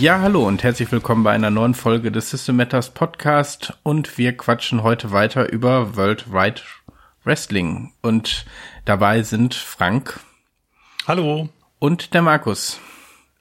Ja, hallo und herzlich willkommen bei einer neuen Folge des System Matters Podcast und wir quatschen heute weiter über World Wide Wrestling und dabei sind Frank. Hallo. Und der Markus.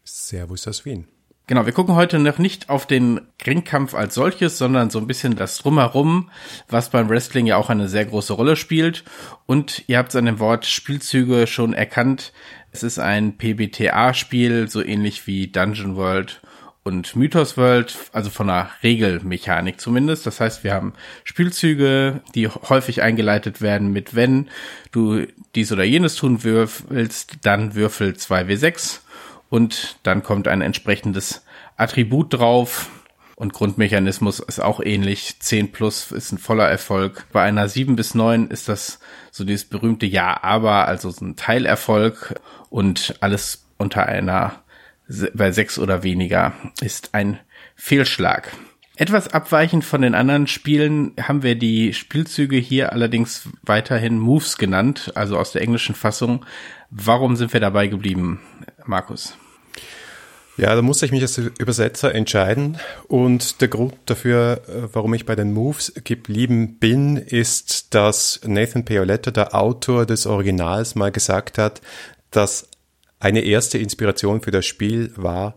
Servus aus Wien. Genau, wir gucken heute noch nicht auf den Ringkampf als solches, sondern so ein bisschen das Drumherum, was beim Wrestling ja auch eine sehr große Rolle spielt. Und ihr habt es an dem Wort Spielzüge schon erkannt. Es ist ein PBTA-Spiel, so ähnlich wie Dungeon World und Mythos World, also von der Regelmechanik zumindest. Das heißt, wir haben Spielzüge, die häufig eingeleitet werden mit wenn du dies oder jenes tun willst, dann würfel 2w6 und dann kommt ein entsprechendes Attribut drauf. Und Grundmechanismus ist auch ähnlich. 10 plus ist ein voller Erfolg. Bei einer 7 bis 9 ist das so dieses berühmte Ja, aber, also so ein Teilerfolg. Und alles unter einer, bei 6 oder weniger ist ein Fehlschlag. Etwas abweichend von den anderen Spielen haben wir die Spielzüge hier allerdings weiterhin Moves genannt, also aus der englischen Fassung. Warum sind wir dabei geblieben, Markus? Ja, da musste ich mich als Übersetzer entscheiden. Und der Grund dafür, äh, warum ich bei den Moves geblieben bin, ist, dass Nathan Paoletta, der Autor des Originals, mal gesagt hat, dass eine erste Inspiration für das Spiel war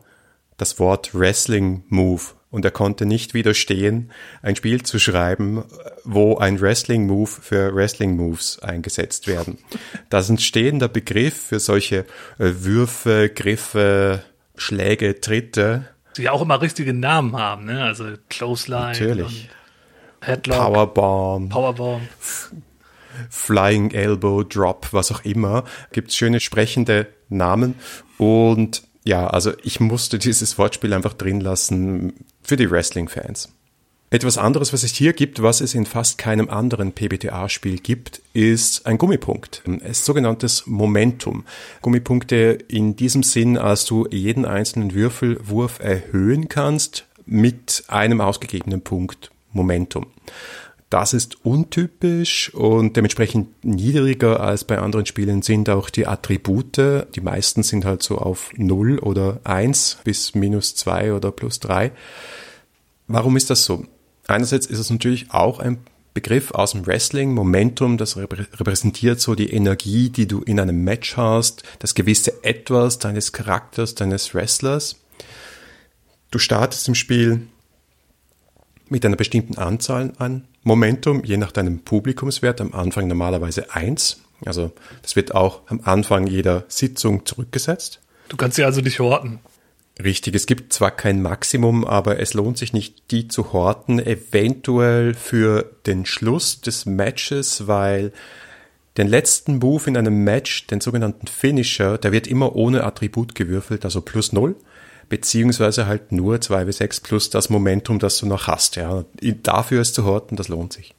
das Wort Wrestling Move. Und er konnte nicht widerstehen, ein Spiel zu schreiben, wo ein Wrestling Move für Wrestling Moves eingesetzt werden. Das ist ein stehender Begriff für solche äh, Würfe, Griffe, Schläge, Tritte. Die auch immer richtige Namen haben, ne? Also Clothesline. Natürlich. Headlock. Powerbomb. Powerbomb. Flying Elbow, Drop, was auch immer. Gibt schöne sprechende Namen. Und ja, also ich musste dieses Wortspiel einfach drin lassen für die Wrestling-Fans. Etwas anderes, was es hier gibt, was es in fast keinem anderen PBTA-Spiel gibt, ist ein Gummipunkt. Ist sogenanntes Momentum. Gummipunkte in diesem Sinn, als du jeden einzelnen Würfelwurf erhöhen kannst mit einem ausgegebenen Punkt Momentum. Das ist untypisch und dementsprechend niedriger als bei anderen Spielen sind auch die Attribute. Die meisten sind halt so auf 0 oder 1 bis minus 2 oder plus 3. Warum ist das so? Einerseits ist es natürlich auch ein Begriff aus dem Wrestling, Momentum, das repräsentiert so die Energie, die du in einem Match hast, das gewisse Etwas deines Charakters, deines Wrestlers. Du startest im Spiel mit einer bestimmten Anzahl an Momentum, je nach deinem Publikumswert, am Anfang normalerweise eins. Also das wird auch am Anfang jeder Sitzung zurückgesetzt. Du kannst sie also nicht horten. Richtig, es gibt zwar kein Maximum, aber es lohnt sich nicht, die zu horten, eventuell für den Schluss des Matches, weil den letzten Move in einem Match, den sogenannten Finisher, der wird immer ohne Attribut gewürfelt, also plus null, beziehungsweise halt nur 2w6 plus das Momentum, das du noch hast. Ja. Dafür es zu horten, das lohnt sich.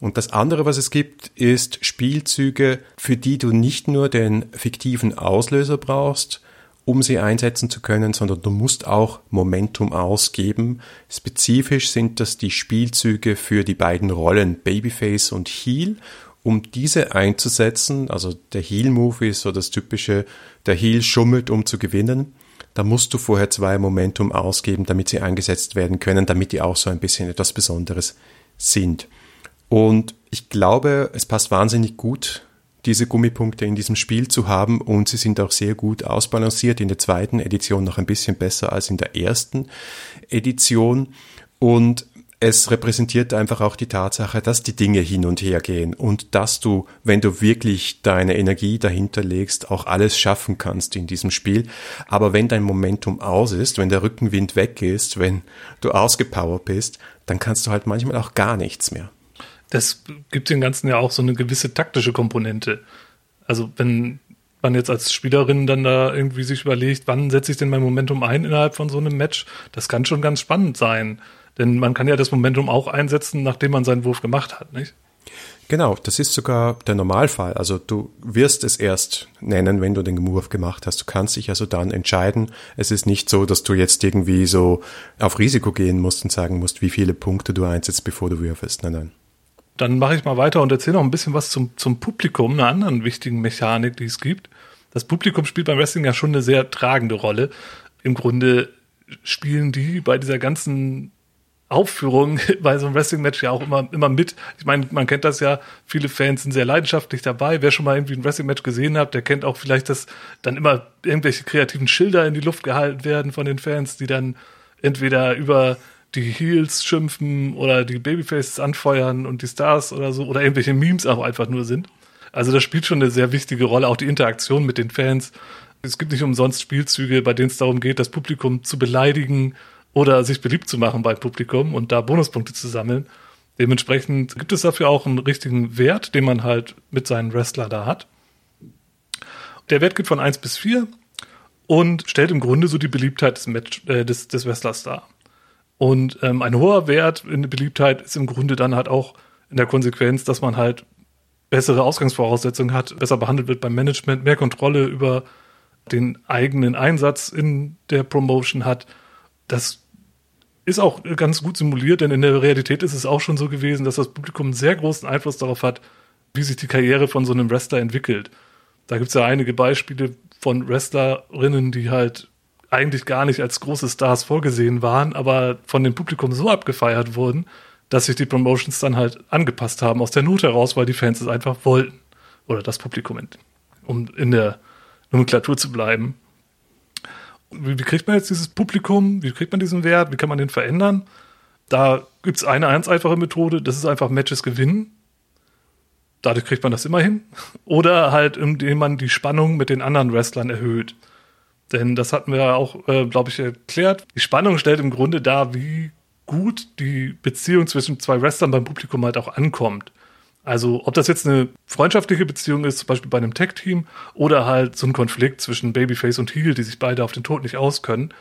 Und das andere, was es gibt, ist Spielzüge, für die du nicht nur den fiktiven Auslöser brauchst, um sie einsetzen zu können, sondern du musst auch Momentum ausgeben. Spezifisch sind das die Spielzüge für die beiden Rollen Babyface und Heel. Um diese einzusetzen, also der Heel-Move ist so das typische, der Heel schummelt, um zu gewinnen. Da musst du vorher zwei Momentum ausgeben, damit sie eingesetzt werden können, damit die auch so ein bisschen etwas Besonderes sind. Und ich glaube, es passt wahnsinnig gut diese Gummipunkte in diesem Spiel zu haben und sie sind auch sehr gut ausbalanciert. In der zweiten Edition noch ein bisschen besser als in der ersten Edition und es repräsentiert einfach auch die Tatsache, dass die Dinge hin und her gehen und dass du, wenn du wirklich deine Energie dahinter legst, auch alles schaffen kannst in diesem Spiel. Aber wenn dein Momentum aus ist, wenn der Rückenwind weg ist, wenn du ausgepowert bist, dann kannst du halt manchmal auch gar nichts mehr das gibt dem Ganzen ja auch so eine gewisse taktische Komponente. Also wenn man jetzt als Spielerin dann da irgendwie sich überlegt, wann setze ich denn mein Momentum ein innerhalb von so einem Match, das kann schon ganz spannend sein. Denn man kann ja das Momentum auch einsetzen, nachdem man seinen Wurf gemacht hat, nicht? Genau, das ist sogar der Normalfall. Also du wirst es erst nennen, wenn du den Wurf gemacht hast. Du kannst dich also dann entscheiden. Es ist nicht so, dass du jetzt irgendwie so auf Risiko gehen musst und sagen musst, wie viele Punkte du einsetzt, bevor du würfelst. Nein, nein dann mache ich mal weiter und erzähle noch ein bisschen was zum, zum Publikum, einer anderen wichtigen Mechanik, die es gibt. Das Publikum spielt beim Wrestling ja schon eine sehr tragende Rolle. Im Grunde spielen die bei dieser ganzen Aufführung bei so einem Wrestling-Match ja auch immer, immer mit. Ich meine, man kennt das ja, viele Fans sind sehr leidenschaftlich dabei. Wer schon mal irgendwie ein Wrestling-Match gesehen hat, der kennt auch vielleicht, dass dann immer irgendwelche kreativen Schilder in die Luft gehalten werden von den Fans, die dann entweder über die Heels schimpfen oder die Babyfaces anfeuern und die Stars oder so oder irgendwelche Memes auch einfach nur sind. Also das spielt schon eine sehr wichtige Rolle, auch die Interaktion mit den Fans. Es gibt nicht umsonst Spielzüge, bei denen es darum geht, das Publikum zu beleidigen oder sich beliebt zu machen beim Publikum und da Bonuspunkte zu sammeln. Dementsprechend gibt es dafür auch einen richtigen Wert, den man halt mit seinen Wrestler da hat. Der Wert geht von 1 bis 4 und stellt im Grunde so die Beliebtheit des, Match, äh, des, des Wrestlers dar. Und ähm, ein hoher Wert in der Beliebtheit ist im Grunde dann halt auch in der Konsequenz, dass man halt bessere Ausgangsvoraussetzungen hat, besser behandelt wird beim Management, mehr Kontrolle über den eigenen Einsatz in der Promotion hat. Das ist auch ganz gut simuliert, denn in der Realität ist es auch schon so gewesen, dass das Publikum einen sehr großen Einfluss darauf hat, wie sich die Karriere von so einem Wrestler entwickelt. Da gibt es ja einige Beispiele von Wrestlerinnen, die halt eigentlich gar nicht als große Stars vorgesehen waren, aber von dem Publikum so abgefeiert wurden, dass sich die Promotions dann halt angepasst haben aus der Not heraus, weil die Fans es einfach wollten. Oder das Publikum, um in der Nomenklatur zu bleiben wie, wie kriegt man jetzt dieses Publikum? Wie kriegt man diesen Wert? Wie kann man den verändern? Da gibt es eine ganz einfache Methode, das ist einfach Matches gewinnen. Dadurch kriegt man das immer hin. Oder halt, indem man die Spannung mit den anderen Wrestlern erhöht. Denn das hatten wir ja auch, äh, glaube ich, erklärt. Die Spannung stellt im Grunde dar, wie gut die Beziehung zwischen zwei Wrestlern beim Publikum halt auch ankommt. Also ob das jetzt eine freundschaftliche Beziehung ist, zum Beispiel bei einem Tech-Team, oder halt so ein Konflikt zwischen Babyface und Heel, die sich beide auf den Tod nicht auskönnen.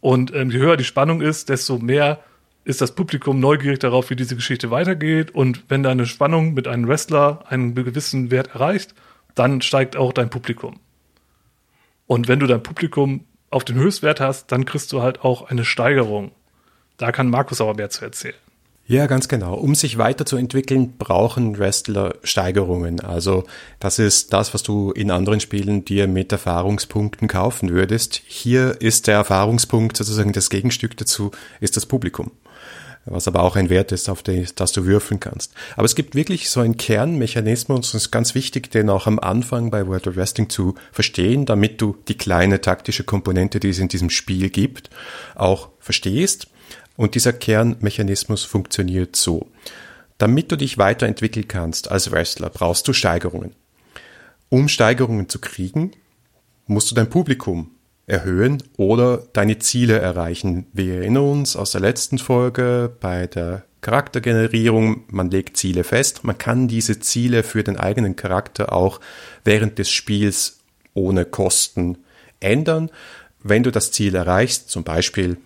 Und ähm, je höher die Spannung ist, desto mehr ist das Publikum neugierig darauf, wie diese Geschichte weitergeht. Und wenn deine Spannung mit einem Wrestler einen gewissen Wert erreicht, dann steigt auch dein Publikum. Und wenn du dein Publikum auf den Höchstwert hast, dann kriegst du halt auch eine Steigerung. Da kann Markus aber mehr zu erzählen. Ja, ganz genau. Um sich weiterzuentwickeln, brauchen Wrestler Steigerungen. Also das ist das, was du in anderen Spielen dir mit Erfahrungspunkten kaufen würdest. Hier ist der Erfahrungspunkt sozusagen das Gegenstück dazu, ist das Publikum. Was aber auch ein Wert ist, auf den, das du würfeln kannst. Aber es gibt wirklich so einen Kernmechanismus, und es ist ganz wichtig, den auch am Anfang bei World of Wrestling zu verstehen, damit du die kleine taktische Komponente, die es in diesem Spiel gibt, auch verstehst und dieser Kernmechanismus funktioniert so. Damit du dich weiterentwickeln kannst als Wrestler, brauchst du Steigerungen. Um Steigerungen zu kriegen, musst du dein Publikum erhöhen oder deine Ziele erreichen. Wir erinnern uns aus der letzten Folge bei der Charaktergenerierung, man legt Ziele fest, man kann diese Ziele für den eigenen Charakter auch während des Spiels ohne Kosten ändern. Wenn du das Ziel erreichst, zum Beispiel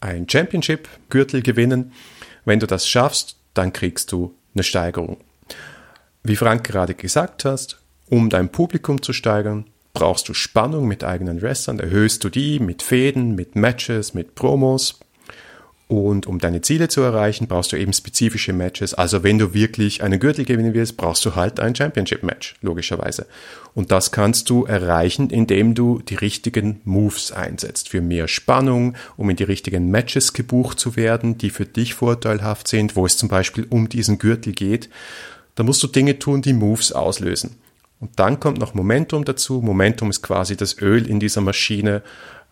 ein Championship-Gürtel gewinnen. Wenn du das schaffst, dann kriegst du eine Steigerung. Wie Frank gerade gesagt hast, um dein Publikum zu steigern, brauchst du Spannung mit eigenen Wrestlern, erhöhst du die mit Fäden, mit Matches, mit Promos. Und um deine Ziele zu erreichen, brauchst du eben spezifische Matches. Also wenn du wirklich einen Gürtel gewinnen willst, brauchst du halt ein Championship-Match, logischerweise. Und das kannst du erreichen, indem du die richtigen Moves einsetzt. Für mehr Spannung, um in die richtigen Matches gebucht zu werden, die für dich vorteilhaft sind, wo es zum Beispiel um diesen Gürtel geht. Da musst du Dinge tun, die Moves auslösen. Und dann kommt noch Momentum dazu. Momentum ist quasi das Öl in dieser Maschine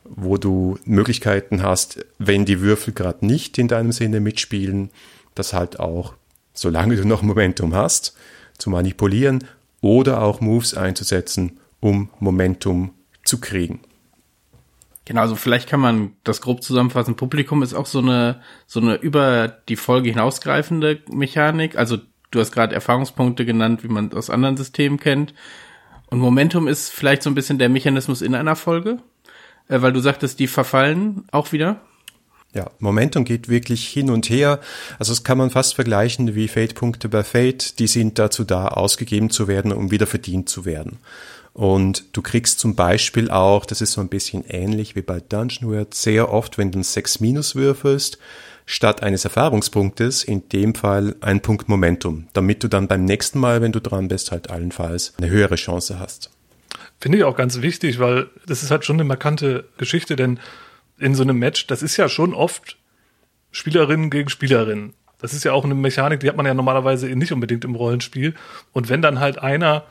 wo du Möglichkeiten hast, wenn die Würfel gerade nicht in deinem Sinne mitspielen, das halt auch, solange du noch Momentum hast, zu manipulieren oder auch Moves einzusetzen, um Momentum zu kriegen. Genau, also vielleicht kann man das grob zusammenfassen. Publikum ist auch so eine, so eine über die Folge hinausgreifende Mechanik. Also du hast gerade Erfahrungspunkte genannt, wie man aus anderen Systemen kennt. Und Momentum ist vielleicht so ein bisschen der Mechanismus in einer Folge. Äh, weil du sagtest, die verfallen auch wieder? Ja, Momentum geht wirklich hin und her. Also das kann man fast vergleichen wie Fate-Punkte bei Fate. Die sind dazu da, ausgegeben zu werden, um wieder verdient zu werden. Und du kriegst zum Beispiel auch, das ist so ein bisschen ähnlich wie bei Dungeon World, sehr oft, wenn du ein 6 Minus würfelst, statt eines Erfahrungspunktes, in dem Fall ein Punkt Momentum, damit du dann beim nächsten Mal, wenn du dran bist, halt allenfalls eine höhere Chance hast. Finde ich auch ganz wichtig, weil das ist halt schon eine markante Geschichte, denn in so einem Match, das ist ja schon oft Spielerinnen gegen Spielerinnen. Das ist ja auch eine Mechanik, die hat man ja normalerweise nicht unbedingt im Rollenspiel. Und wenn dann halt einer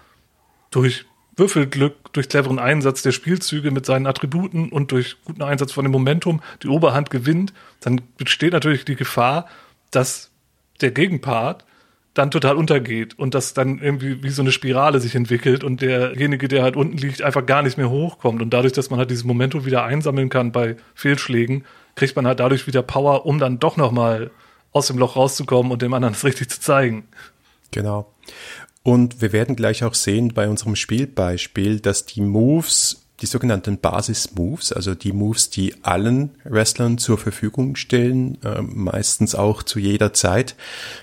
durch Würfelglück, durch cleveren Einsatz der Spielzüge mit seinen Attributen und durch guten Einsatz von dem Momentum die Oberhand gewinnt, dann besteht natürlich die Gefahr, dass der Gegenpart dann total untergeht und dass dann irgendwie wie so eine Spirale sich entwickelt und derjenige, der halt unten liegt, einfach gar nicht mehr hochkommt. Und dadurch, dass man halt dieses Momentum wieder einsammeln kann bei Fehlschlägen, kriegt man halt dadurch wieder Power, um dann doch nochmal aus dem Loch rauszukommen und dem anderen es richtig zu zeigen. Genau. Und wir werden gleich auch sehen bei unserem Spielbeispiel, dass die Moves, die sogenannten Basis-Moves, also die Moves, die allen Wrestlern zur Verfügung stellen, äh, meistens auch zu jeder Zeit,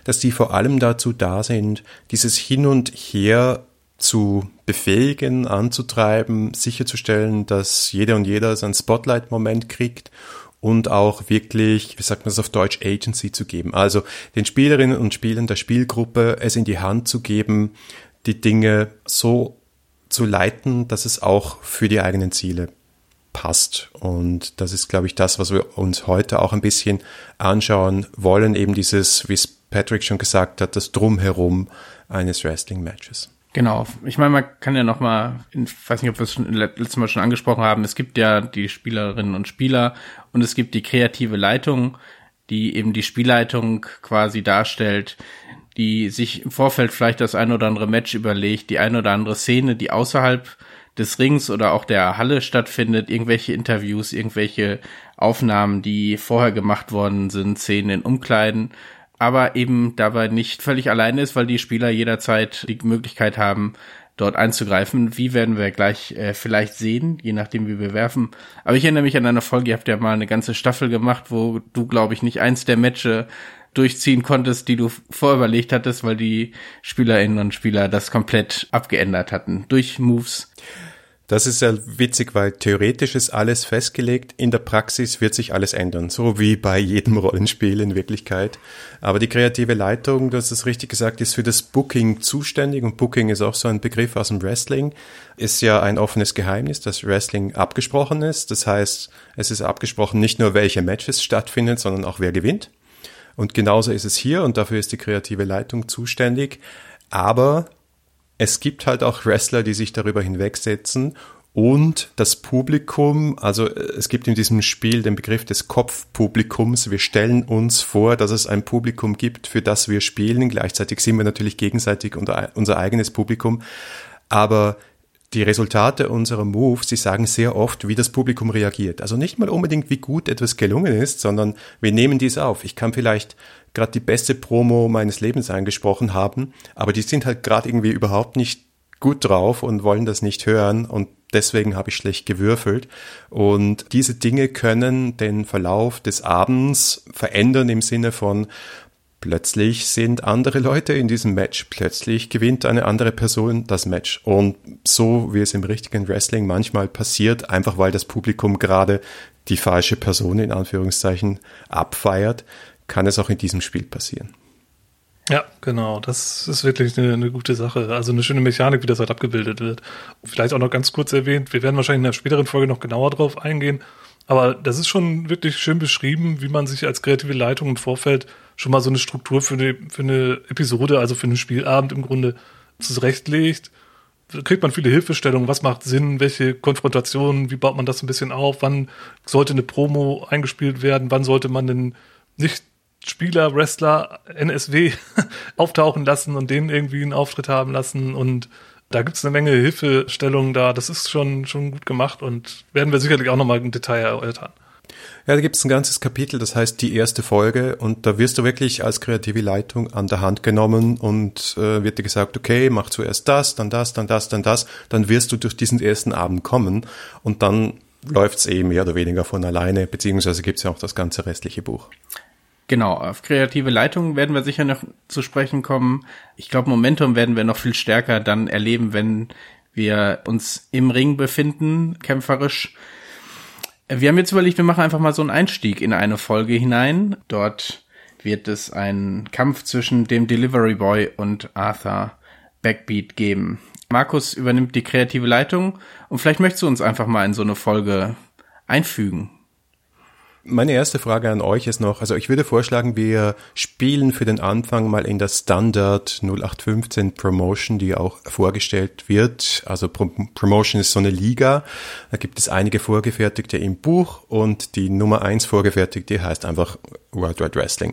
dass die vor allem dazu da sind, dieses Hin und Her zu befähigen, anzutreiben, sicherzustellen, dass jeder und jeder seinen Spotlight-Moment kriegt und auch wirklich, wie sagt man das auf Deutsch, Agency zu geben. Also den Spielerinnen und Spielern der Spielgruppe es in die Hand zu geben, die Dinge so zu leiten, dass es auch für die eigenen Ziele passt. Und das ist, glaube ich, das, was wir uns heute auch ein bisschen anschauen wollen, eben dieses, wie es Patrick schon gesagt hat, das Drumherum eines Wrestling-Matches. Genau. Ich meine, man kann ja noch mal, ich weiß nicht, ob wir es schon letztes Mal schon angesprochen haben, es gibt ja die Spielerinnen und Spieler und es gibt die kreative Leitung, die eben die Spielleitung quasi darstellt, die sich im Vorfeld vielleicht das ein oder andere Match überlegt, die ein oder andere Szene, die außerhalb des Rings oder auch der Halle stattfindet, irgendwelche Interviews, irgendwelche Aufnahmen, die vorher gemacht worden sind, Szenen in Umkleiden aber eben dabei nicht völlig alleine ist, weil die Spieler jederzeit die Möglichkeit haben, dort einzugreifen. Wie werden wir gleich äh, vielleicht sehen, je nachdem, wie wir werfen. Aber ich erinnere mich an eine Folge, ihr habt ja mal eine ganze Staffel gemacht, wo du, glaube ich, nicht eins der Matches durchziehen konntest, die du vorüberlegt hattest, weil die Spielerinnen und Spieler das komplett abgeändert hatten durch Moves. Das ist ja witzig, weil theoretisch ist alles festgelegt, in der Praxis wird sich alles ändern, so wie bei jedem Rollenspiel in Wirklichkeit. Aber die kreative Leitung, du hast es richtig gesagt, ist für das Booking zuständig und Booking ist auch so ein Begriff aus dem Wrestling. Ist ja ein offenes Geheimnis, dass Wrestling abgesprochen ist. Das heißt, es ist abgesprochen nicht nur, welche Matches stattfinden, sondern auch wer gewinnt. Und genauso ist es hier und dafür ist die kreative Leitung zuständig. Aber es gibt halt auch Wrestler, die sich darüber hinwegsetzen und das Publikum, also äh, es gibt in diesem Spiel den Begriff des Kopfpublikums. Wir stellen uns vor, dass es ein Publikum gibt, für das wir spielen. Gleichzeitig sind wir natürlich gegenseitig unser eigenes Publikum. Aber die Resultate unserer Moves, sie sagen sehr oft, wie das Publikum reagiert. Also nicht mal unbedingt, wie gut etwas gelungen ist, sondern wir nehmen dies auf. Ich kann vielleicht gerade die beste Promo meines Lebens angesprochen haben, aber die sind halt gerade irgendwie überhaupt nicht gut drauf und wollen das nicht hören und deswegen habe ich schlecht gewürfelt. Und diese Dinge können den Verlauf des Abends verändern im Sinne von plötzlich sind andere Leute in diesem Match, plötzlich gewinnt eine andere Person das Match. Und so wie es im richtigen Wrestling manchmal passiert, einfach weil das Publikum gerade die falsche Person in Anführungszeichen abfeiert, kann es auch in diesem Spiel passieren. Ja, genau. Das ist wirklich eine, eine, gute Sache. Also eine schöne Mechanik, wie das halt abgebildet wird. Vielleicht auch noch ganz kurz erwähnt, wir werden wahrscheinlich in einer späteren Folge noch genauer drauf eingehen. Aber das ist schon wirklich schön beschrieben, wie man sich als kreative Leitung im Vorfeld schon mal so eine Struktur für eine, für eine Episode, also für einen Spielabend im Grunde zurechtlegt. Da kriegt man viele Hilfestellungen, was macht Sinn, welche Konfrontationen, wie baut man das ein bisschen auf, wann sollte eine Promo eingespielt werden, wann sollte man denn nicht Spieler, Wrestler, NSW auftauchen lassen und denen irgendwie einen Auftritt haben lassen. Und da gibt's eine Menge Hilfestellungen da. Das ist schon, schon gut gemacht und werden wir sicherlich auch nochmal im Detail erörtern. Ja, da gibt's ein ganzes Kapitel, das heißt die erste Folge und da wirst du wirklich als kreative Leitung an der Hand genommen und äh, wird dir gesagt, okay, mach zuerst das, dann das, dann das, dann das, dann wirst du durch diesen ersten Abend kommen und dann läuft's eh mehr oder weniger von alleine, beziehungsweise gibt's ja auch das ganze restliche Buch. Genau, auf kreative Leitung werden wir sicher noch zu sprechen kommen. Ich glaube, Momentum werden wir noch viel stärker dann erleben, wenn wir uns im Ring befinden, kämpferisch. Wir haben jetzt überlegt, wir machen einfach mal so einen Einstieg in eine Folge hinein. Dort wird es einen Kampf zwischen dem Delivery Boy und Arthur Backbeat geben. Markus übernimmt die kreative Leitung und vielleicht möchtest du uns einfach mal in so eine Folge einfügen. Meine erste Frage an euch ist noch, also ich würde vorschlagen, wir spielen für den Anfang mal in der Standard 0815 Promotion, die auch vorgestellt wird. Also Promotion ist so eine Liga. Da gibt es einige vorgefertigte im Buch und die Nummer eins vorgefertigte heißt einfach World Wide Wrestling.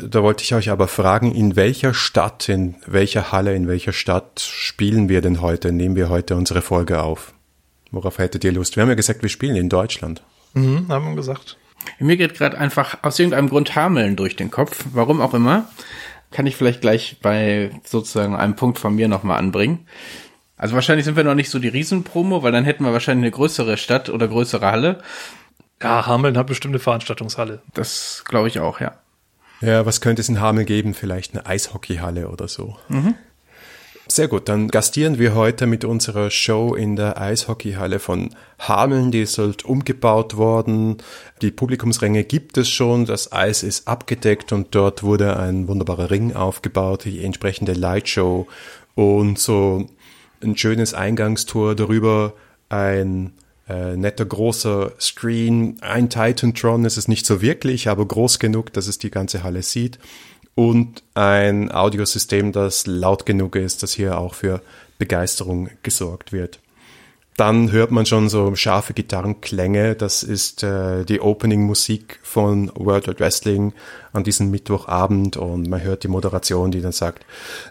Da wollte ich euch aber fragen, in welcher Stadt, in welcher Halle, in welcher Stadt spielen wir denn heute, nehmen wir heute unsere Folge auf? Worauf hättet ihr Lust? Wir haben ja gesagt, wir spielen in Deutschland. Mhm, haben wir gesagt. Mir geht gerade einfach aus irgendeinem Grund Hameln durch den Kopf, warum auch immer. Kann ich vielleicht gleich bei sozusagen einem Punkt von mir nochmal anbringen. Also wahrscheinlich sind wir noch nicht so die Riesenpromo, weil dann hätten wir wahrscheinlich eine größere Stadt oder größere Halle. Ja, Hameln hat bestimmt eine Veranstaltungshalle. Das glaube ich auch, ja. Ja, was könnte es in Hameln geben? Vielleicht eine Eishockeyhalle oder so. Mhm. Sehr gut, dann gastieren wir heute mit unserer Show in der Eishockeyhalle von Hameln. Die ist halt umgebaut worden. Die Publikumsränge gibt es schon. Das Eis ist abgedeckt und dort wurde ein wunderbarer Ring aufgebaut, die entsprechende Lightshow und so ein schönes Eingangstor darüber, ein äh, netter großer Screen. Ein Titantron ist es nicht so wirklich, aber groß genug, dass es die ganze Halle sieht und ein Audiosystem, das laut genug ist, dass hier auch für Begeisterung gesorgt wird. Dann hört man schon so scharfe Gitarrenklänge. Das ist äh, die Opening-Musik von World of Wrestling an diesem Mittwochabend und man hört die Moderation, die dann sagt,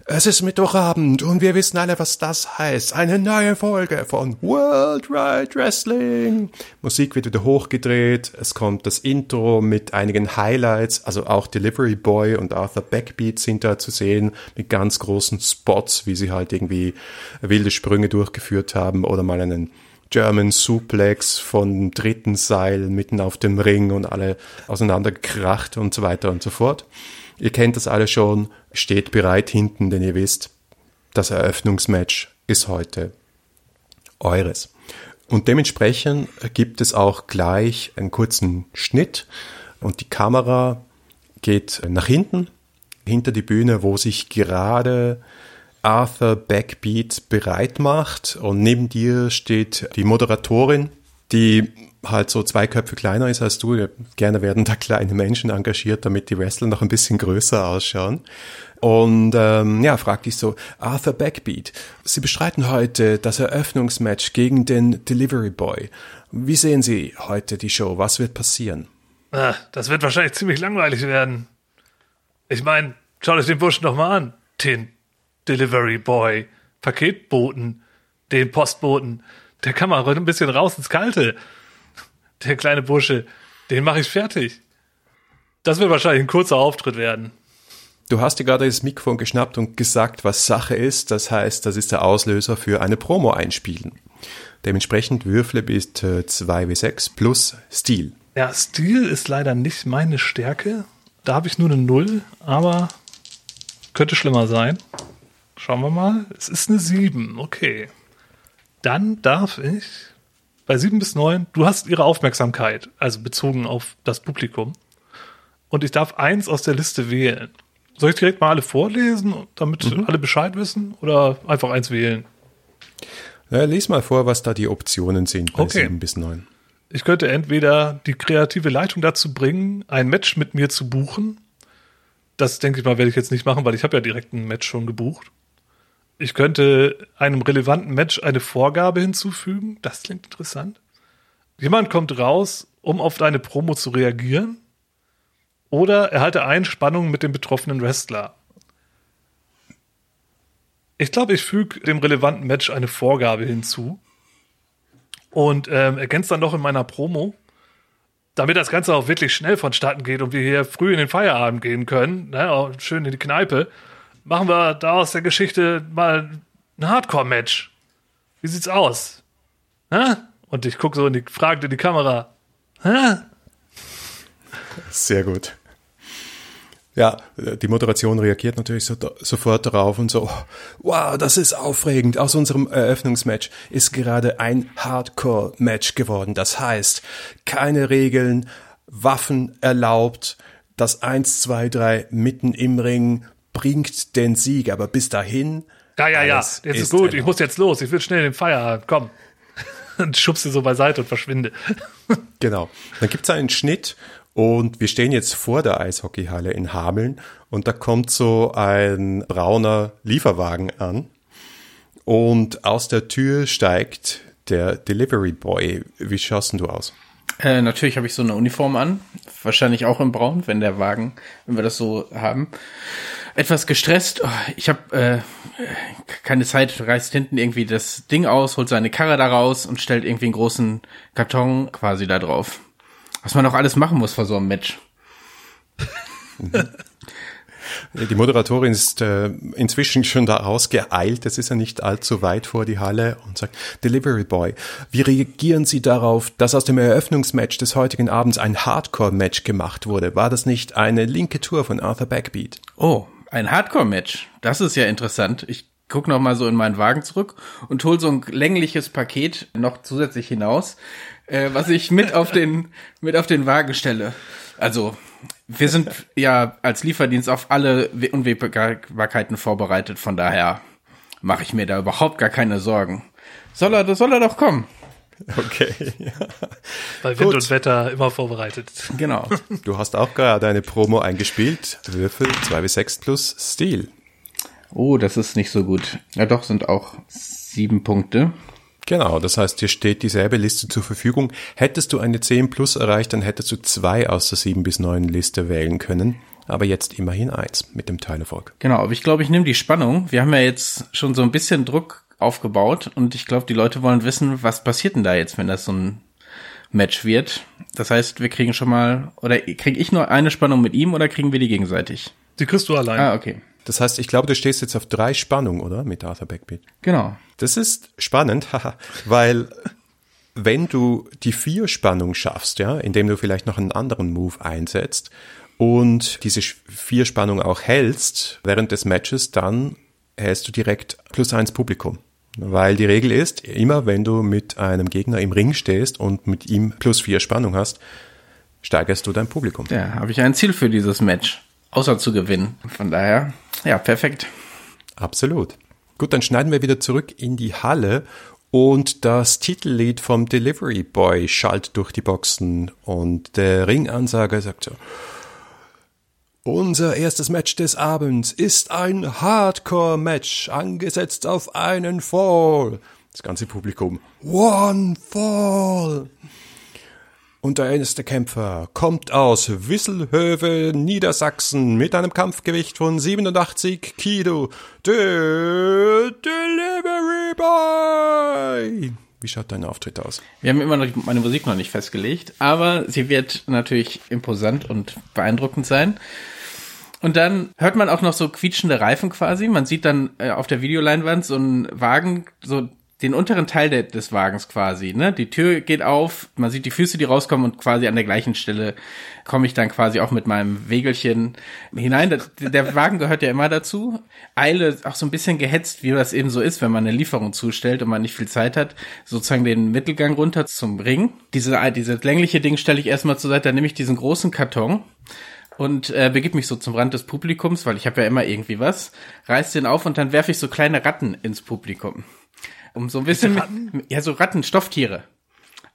es ist Mittwochabend und wir wissen alle, was das heißt. Eine neue Folge von World Wide Wrestling. Musik wird wieder hochgedreht. Es kommt das Intro mit einigen Highlights. Also auch Delivery Boy und Arthur Backbeat sind da zu sehen mit ganz großen Spots, wie sie halt irgendwie wilde Sprünge durchgeführt haben oder mal einen German Suplex von dritten Seil mitten auf dem Ring und alle auseinandergekracht und so weiter und so fort. Ihr kennt das alle schon, steht bereit hinten, denn ihr wisst, das Eröffnungsmatch ist heute eures. Und dementsprechend gibt es auch gleich einen kurzen Schnitt und die Kamera geht nach hinten, hinter die Bühne, wo sich gerade Arthur Backbeat bereit macht und neben dir steht die Moderatorin, die halt so zwei Köpfe kleiner ist als du. Gerne werden da kleine Menschen engagiert, damit die Wrestler noch ein bisschen größer ausschauen. Und ähm, ja, fragt dich so, Arthur Backbeat, Sie bestreiten heute das Eröffnungsmatch gegen den Delivery Boy. Wie sehen Sie heute die Show? Was wird passieren? Ah, das wird wahrscheinlich ziemlich langweilig werden. Ich meine, schaut euch den Burschen doch mal an. Den Delivery Boy, Paketboten, den Postboten. Der kann mal ein bisschen raus ins Kalte. Der kleine Bursche, den mache ich fertig. Das wird wahrscheinlich ein kurzer Auftritt werden. Du hast dir gerade das Mikrofon geschnappt und gesagt, was Sache ist. Das heißt, das ist der Auslöser für eine Promo einspielen. Dementsprechend würfle bis 2w6 plus Stil. Ja, Stil ist leider nicht meine Stärke. Da habe ich nur eine Null, aber könnte schlimmer sein. Schauen wir mal. Es ist eine 7. Okay. Dann darf ich bei 7 bis 9, du hast ihre Aufmerksamkeit, also bezogen auf das Publikum. Und ich darf eins aus der Liste wählen. Soll ich direkt mal alle vorlesen, damit mhm. alle Bescheid wissen? Oder einfach eins wählen? Ja, lies mal vor, was da die Optionen sind bei okay. 7 bis 9. Ich könnte entweder die kreative Leitung dazu bringen, ein Match mit mir zu buchen. Das denke ich mal, werde ich jetzt nicht machen, weil ich habe ja direkt ein Match schon gebucht. Ich könnte einem relevanten Match eine Vorgabe hinzufügen. Das klingt interessant. Jemand kommt raus, um auf deine Promo zu reagieren. Oder erhalte Einspannung mit dem betroffenen Wrestler. Ich glaube, ich füge dem relevanten Match eine Vorgabe hinzu. Und ähm, ergänze dann noch in meiner Promo, damit das Ganze auch wirklich schnell vonstatten geht und wir hier früh in den Feierabend gehen können, ne, schön in die Kneipe machen wir da aus der Geschichte mal ein Hardcore-Match. Wie sieht's aus? Hä? Und ich gucke so in die fragte die Kamera. Hä? Sehr gut. Ja, die Moderation reagiert natürlich so, sofort darauf und so, wow, das ist aufregend. Aus unserem Eröffnungsmatch ist gerade ein Hardcore-Match geworden. Das heißt, keine Regeln, Waffen erlaubt, das 1, 2, 3 mitten im Ring, bringt den Sieg, aber bis dahin. Ja, ja, ja, jetzt ist gut, ich muss jetzt los, ich will schnell den Feierabend, komm. und schubst sie so beiseite und verschwinde. Genau. Dann gibt's einen Schnitt und wir stehen jetzt vor der Eishockeyhalle in Hameln und da kommt so ein brauner Lieferwagen an und aus der Tür steigt der Delivery Boy. Wie schaust denn du aus? Äh, natürlich habe ich so eine Uniform an, wahrscheinlich auch in Braun, wenn der Wagen, wenn wir das so haben. Etwas gestresst. Oh, ich habe äh, keine Zeit, reißt hinten irgendwie das Ding aus, holt seine Karre da raus und stellt irgendwie einen großen Karton quasi da drauf. Was man auch alles machen muss vor so einem Match. Die Moderatorin ist äh, inzwischen schon da rausgeeilt, es ist ja nicht allzu weit vor die Halle und sagt, Delivery Boy, wie reagieren Sie darauf, dass aus dem Eröffnungsmatch des heutigen Abends ein Hardcore-Match gemacht wurde? War das nicht eine linke Tour von Arthur Backbeat? Oh, ein Hardcore-Match. Das ist ja interessant. Ich guck noch mal so in meinen Wagen zurück und hol so ein längliches Paket noch zusätzlich hinaus, äh, was ich mit auf den mit auf den Wagen stelle. Also wir sind ja als Lieferdienst auf alle Unwägbarkeiten vorbereitet, von daher mache ich mir da überhaupt gar keine Sorgen. Soll er, soll er doch kommen. Okay. Bei Wind Gut. und Wetter immer vorbereitet. Genau. Du hast auch gerade eine Promo eingespielt. Würfel 2 bis 6 plus Stil. Oh, das ist nicht so gut. Ja, doch, sind auch sieben Punkte. Genau, das heißt, hier steht dieselbe Liste zur Verfügung. Hättest du eine 10 plus erreicht, dann hättest du zwei aus der 7 bis 9 Liste wählen können. Aber jetzt immerhin eins mit dem Teilerfolg. Genau, aber ich glaube, ich nehme die Spannung. Wir haben ja jetzt schon so ein bisschen Druck aufgebaut und ich glaube, die Leute wollen wissen, was passiert denn da jetzt, wenn das so ein Match wird. Das heißt, wir kriegen schon mal, oder kriege ich nur eine Spannung mit ihm oder kriegen wir die gegenseitig? Die kriegst du allein. Ah, okay. Das heißt, ich glaube, du stehst jetzt auf drei Spannungen, oder? Mit Arthur Backbeat. Genau. Das ist spannend, weil wenn du die vier Spannung schaffst, ja, indem du vielleicht noch einen anderen Move einsetzt und diese vier Spannung auch hältst während des Matches, dann hältst du direkt plus eins Publikum. Weil die Regel ist, immer wenn du mit einem Gegner im Ring stehst und mit ihm plus vier Spannung hast, steigerst du dein Publikum. Ja, habe ich ein Ziel für dieses Match außer zu gewinnen. Von daher, ja, perfekt. Absolut. Gut, dann schneiden wir wieder zurück in die Halle und das Titellied vom Delivery Boy schallt durch die Boxen und der Ringansager sagt so, unser erstes Match des Abends ist ein Hardcore-Match, angesetzt auf einen Fall. Das ganze Publikum, One Fall. Und der erste Kämpfer kommt aus Wisselhöve, Niedersachsen mit einem Kampfgewicht von 87 Kilo. Der Delivery Boy! Wie schaut dein Auftritt aus? Wir haben immer noch meine Musik noch nicht festgelegt, aber sie wird natürlich imposant und beeindruckend sein. Und dann hört man auch noch so quietschende Reifen quasi. Man sieht dann äh, auf der Videoleinwand so einen Wagen, so den unteren Teil de des Wagens quasi, ne? Die Tür geht auf, man sieht die Füße, die rauskommen und quasi an der gleichen Stelle komme ich dann quasi auch mit meinem Wegelchen hinein. Das, der Wagen gehört ja immer dazu. Eile auch so ein bisschen gehetzt, wie das eben so ist, wenn man eine Lieferung zustellt und man nicht viel Zeit hat, sozusagen den Mittelgang runter zum Ring. Diese, dieses längliche Ding stelle ich erstmal zur Seite, dann nehme ich diesen großen Karton und äh, begib mich so zum Rand des Publikums, weil ich habe ja immer irgendwie was, reiß den auf und dann werfe ich so kleine Ratten ins Publikum. Um so ein bisschen, mit, ja, so Ratten, Stofftiere.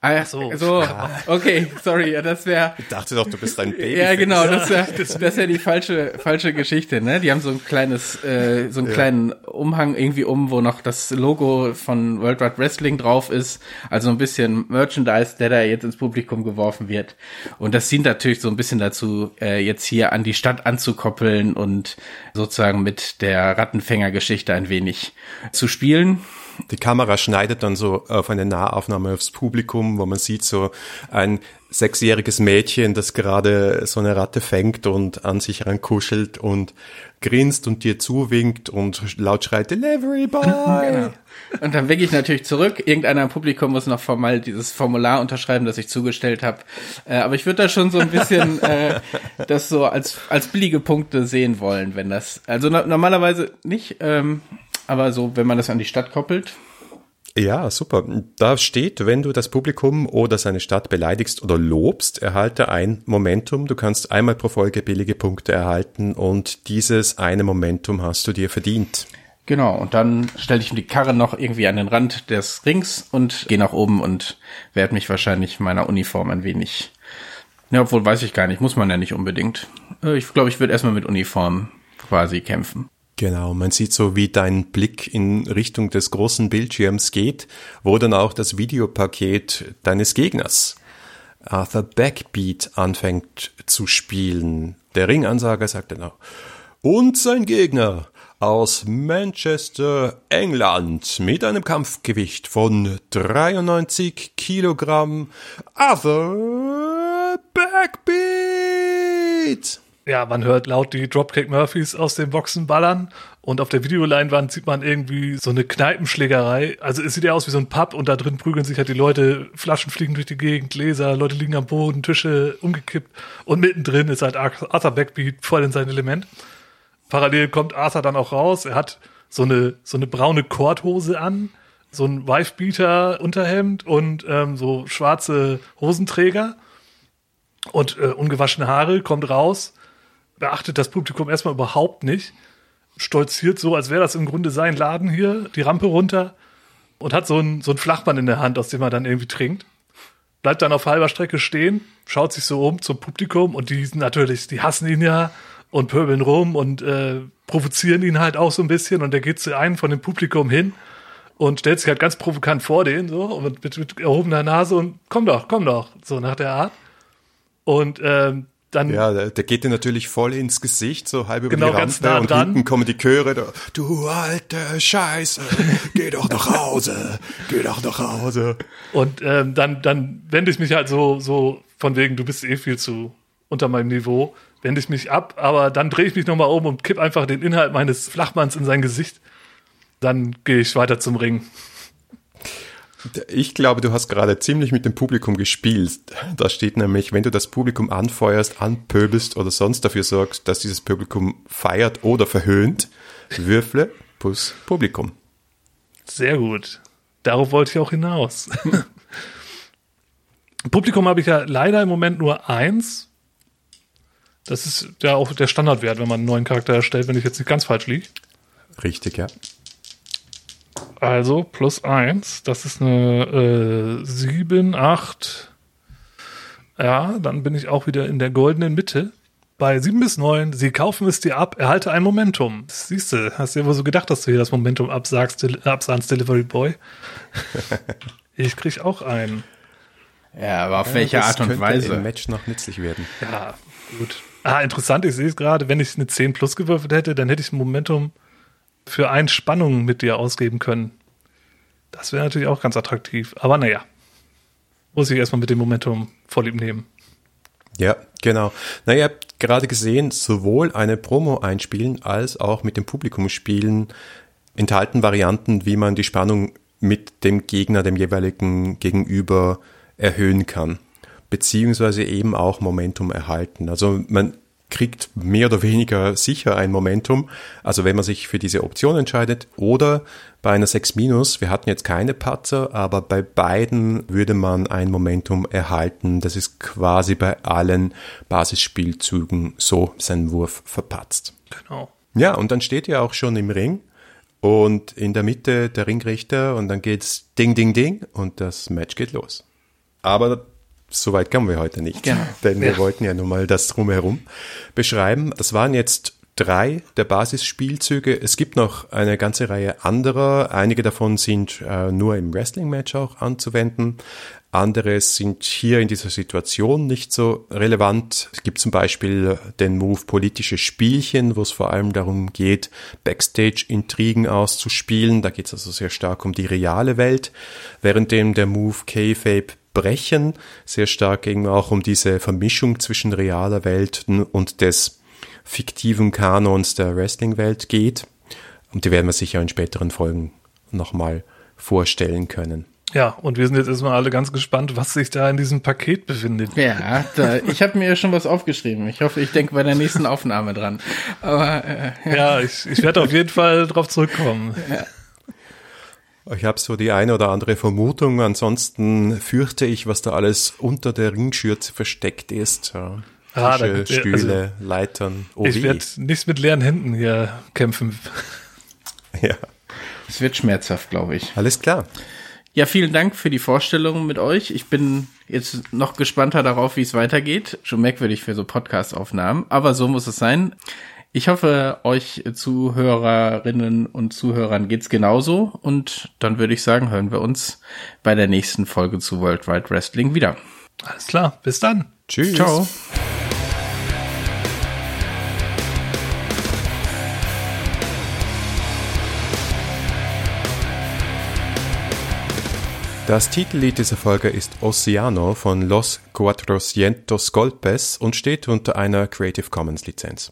Ah, Ach so. so. Okay, sorry, ja, das wäre. Ich dachte doch, du bist ein Baby. Ja, genau, das wäre das wär ja die falsche falsche Geschichte, ne? Die haben so ein kleines äh, so einen ja. kleinen Umhang irgendwie um, wo noch das Logo von World Wide Wrestling drauf ist, also ein bisschen Merchandise, der da jetzt ins Publikum geworfen wird. Und das dient natürlich so ein bisschen dazu, äh, jetzt hier an die Stadt anzukoppeln und sozusagen mit der Rattenfängergeschichte ein wenig zu spielen die Kamera schneidet dann so auf eine Nahaufnahme aufs Publikum, wo man sieht so ein sechsjähriges Mädchen, das gerade so eine Ratte fängt und an sich rankuschelt und grinst und dir zuwinkt und laut schreit Delivery Boy. genau. Und dann wecke ich natürlich zurück. Irgendeiner im Publikum muss noch formal dieses Formular unterschreiben, das ich zugestellt habe. Äh, aber ich würde da schon so ein bisschen äh, das so als als billige Punkte sehen wollen, wenn das also no normalerweise nicht. Ähm, aber so, wenn man das an die Stadt koppelt. Ja, super. Da steht, wenn du das Publikum oder seine Stadt beleidigst oder lobst, erhalte ein Momentum. Du kannst einmal pro Folge billige Punkte erhalten und dieses eine Momentum hast du dir verdient. Genau, und dann stelle ich die Karre noch irgendwie an den Rand des Rings und gehe nach oben und werde mich wahrscheinlich meiner Uniform ein wenig. Ja, obwohl weiß ich gar nicht, muss man ja nicht unbedingt. Äh, ich glaube, ich würde erstmal mit Uniform quasi kämpfen. Genau, man sieht so, wie dein Blick in Richtung des großen Bildschirms geht, wo dann auch das Videopaket deines Gegners, Arthur Backbeat, anfängt zu spielen. Der Ringansager sagt dann auch, und sein Gegner aus Manchester, England, mit einem Kampfgewicht von 93 Kilogramm, Arthur Backbeat. Ja, man hört laut die Dropkick Murphys aus den Boxen ballern und auf der Videoleinwand sieht man irgendwie so eine Kneipenschlägerei. Also es sieht ja aus wie so ein Pub und da drin prügeln sich halt die Leute, Flaschen fliegen durch die Gegend, Gläser, Leute liegen am Boden, Tische umgekippt und mittendrin ist halt Arthur Backbeat voll in sein Element. Parallel kommt Arthur dann auch raus. Er hat so eine, so eine braune Korthose an, so ein Wifebeater-Unterhemd und ähm, so schwarze Hosenträger und äh, ungewaschene Haare, kommt raus beachtet das Publikum erstmal überhaupt nicht, stolziert so, als wäre das im Grunde sein Laden hier, die Rampe runter und hat so ein, so ein Flachmann in der Hand, aus dem er dann irgendwie trinkt. Bleibt dann auf halber Strecke stehen, schaut sich so um zum Publikum und die natürlich, die hassen ihn ja und pöbeln rum und äh, provozieren ihn halt auch so ein bisschen und der geht zu einem von dem Publikum hin und stellt sich halt ganz provokant vor den so mit, mit, mit erhobener Nase und komm doch, komm doch, so nach der Art. Und ähm, dann. Ja, der, der geht dir natürlich voll ins Gesicht, so halb über genau, die Rampe nah und dran. hinten kommen die Chöre, da, du alte Scheiße, geh doch nach Hause, geh doch nach Hause. Und ähm, dann, dann wende ich mich halt so, so von wegen, du bist eh viel zu unter meinem Niveau, wende ich mich ab, aber dann drehe ich mich nochmal um und kipp einfach den Inhalt meines Flachmanns in sein Gesicht. Dann gehe ich weiter zum Ring. Ich glaube, du hast gerade ziemlich mit dem Publikum gespielt. Da steht nämlich, wenn du das Publikum anfeuerst, anpöbelst oder sonst dafür sorgst, dass dieses Publikum feiert oder verhöhnt, würfle plus Publikum. Sehr gut. Darauf wollte ich auch hinaus. Publikum habe ich ja leider im Moment nur eins. Das ist ja auch der Standardwert, wenn man einen neuen Charakter erstellt, wenn ich jetzt nicht ganz falsch liege. Richtig, ja. Also plus eins, das ist eine äh, 7, 8. Ja, dann bin ich auch wieder in der goldenen Mitte. Bei 7 bis 9, sie kaufen es dir ab, erhalte ein Momentum. Siehst du, hast du dir wohl so gedacht, dass du hier das Momentum absagst, absahnst, Delivery Boy? ich krieg auch einen. Ja, aber auf welche das Art und Weise? im Match noch nützlich werden. Ja, gut. Ah, interessant, ich sehe es gerade, wenn ich eine 10 plus gewürfelt hätte, dann hätte ich ein Momentum für ein Spannung mit dir ausgeben können. Das wäre natürlich auch ganz attraktiv. Aber naja, muss ich erstmal mit dem Momentum vorlieb nehmen. Ja, genau. Na, ihr habt gerade gesehen, sowohl eine Promo einspielen als auch mit dem Publikum spielen enthalten Varianten, wie man die Spannung mit dem Gegner, dem jeweiligen Gegenüber erhöhen kann. Beziehungsweise eben auch Momentum erhalten. Also man kriegt mehr oder weniger sicher ein Momentum. Also wenn man sich für diese Option entscheidet oder bei einer 6 minus, wir hatten jetzt keine Patzer, aber bei beiden würde man ein Momentum erhalten. Das ist quasi bei allen Basisspielzügen so sein Wurf verpatzt. Genau. Ja, und dann steht ihr auch schon im Ring und in der Mitte der Ringrichter und dann geht's Ding, Ding, Ding und das Match geht los. Aber Soweit kommen wir heute nicht, Genau. denn wir Ja. wollten ja nun mal das drumherum beschreiben. Das waren jetzt drei der Basisspielzüge. Es gibt noch eine ganze Reihe anderer. Einige davon sind äh, nur im Wrestling-Match auch anzuwenden. Andere sind hier in dieser Situation nicht so relevant. Es gibt zum Beispiel den Move politische Spielchen, wo es vor allem darum geht, Backstage-Intrigen auszuspielen. Da geht es also sehr stark um die reale Welt, währenddem der Move K-Fape brechen sehr stark eben auch um diese Vermischung zwischen realer Welt und des fiktiven Kanons der Wrestling-Welt geht. Und die werden wir sicher in späteren Folgen nochmal vorstellen können. Ja, und wir sind jetzt erstmal alle ganz gespannt, was sich da in diesem Paket befindet. Ja, da, ich habe mir schon was aufgeschrieben. Ich hoffe, ich denke bei der nächsten Aufnahme dran. Aber äh, Ja, ich, ich werde auf jeden Fall drauf zurückkommen. Ich habe so die eine oder andere Vermutung. Ansonsten fürchte ich, was da alles unter der Ringschürze versteckt ist. Ja. Ah, da Tische, gibt- Stühle, Leitern. Oh ich werde nicht mit leeren Händen hier kämpfen. Ja. Es wird schmerzhaft, glaube ich. Alles klar. Ja, vielen Dank für die Vorstellung mit euch. Ich bin jetzt noch gespannter darauf, wie es weitergeht. Schon merkwürdig für so Podcast-Aufnahmen, aber so muss es sein. Ich hoffe, euch Zuhörerinnen und Zuhörern geht's genauso. Und dann würde ich sagen, hören wir uns bei der nächsten Folge zu World Wide Wrestling wieder. Alles klar, bis dann. Tschüss. Ciao. Das Titellied dieser Folge ist Oceano von Los Cuatrocientos Golpes und steht unter einer Creative Commons Lizenz.